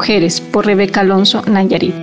Mujeres por Rebeca Alonso Nayarit.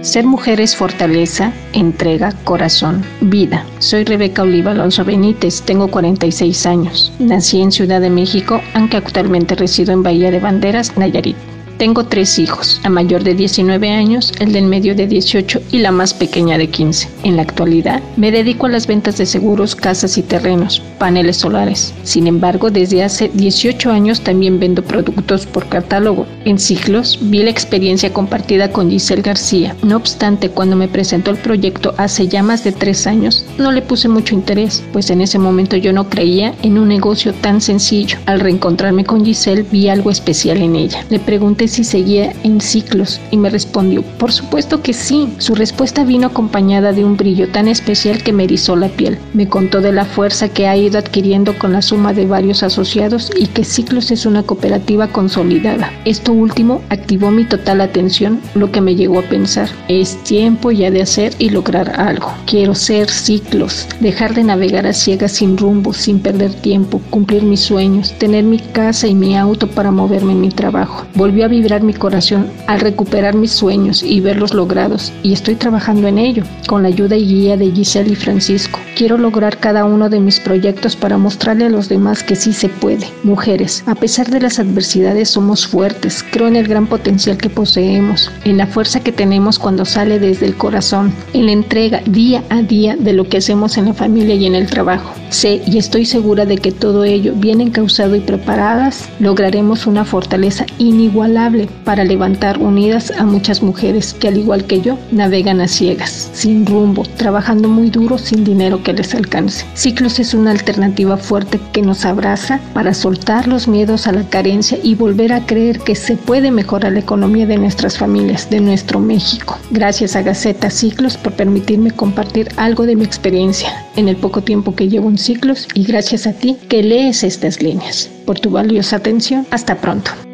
Ser mujer es fortaleza, entrega, corazón, vida. Soy Rebeca Oliva Alonso Benítez, tengo 46 años. Nací en Ciudad de México, aunque actualmente resido en Bahía de Banderas, Nayarit. Tengo tres hijos, la mayor de 19 años, el del medio de 18 y la más pequeña de 15. En la actualidad, me dedico a las ventas de seguros, casas y terrenos, paneles solares. Sin embargo, desde hace 18 años también vendo productos por catálogo. En ciclos, vi la experiencia compartida con Giselle García. No obstante, cuando me presentó el proyecto hace ya más de tres años, no le puse mucho interés, pues en ese momento yo no creía en un negocio tan sencillo. Al reencontrarme con Giselle, vi algo especial en ella. Le pregunté si seguía en ciclos y me respondió, por supuesto que sí. Su respuesta vino acompañada de un brillo tan especial que me erizó la piel. Me contó de la fuerza que ha ido adquiriendo con la suma de varios asociados y que Ciclos es una cooperativa consolidada. Esto último activó mi total atención, lo que me llegó a pensar, es tiempo ya de hacer y lograr algo. Quiero ser Ciclos, dejar de navegar a ciegas sin rumbo, sin perder tiempo, cumplir mis sueños, tener mi casa y mi auto para moverme en mi trabajo. Volvió a vibrar mi corazón al recuperar mis sueños y verlos logrados y estoy trabajando en ello con la ayuda y guía de Giselle y Francisco. Quiero lograr cada uno de mis proyectos para mostrarle a los demás que sí se puede. Mujeres, a pesar de las adversidades somos fuertes. Creo en el gran potencial que poseemos, en la fuerza que tenemos cuando sale desde el corazón, en la entrega día a día de lo que hacemos en la familia y en el trabajo. Sé y estoy segura de que todo ello, bien encausado y preparadas, lograremos una fortaleza inigualable para levantar unidas a muchas mujeres que al igual que yo navegan a ciegas, sin rumbo, trabajando muy duro sin dinero les alcance. Ciclos es una alternativa fuerte que nos abraza para soltar los miedos a la carencia y volver a creer que se puede mejorar la economía de nuestras familias, de nuestro México. Gracias a Gaceta Ciclos por permitirme compartir algo de mi experiencia en el poco tiempo que llevo en ciclos y gracias a ti que lees estas líneas. Por tu valiosa atención, hasta pronto.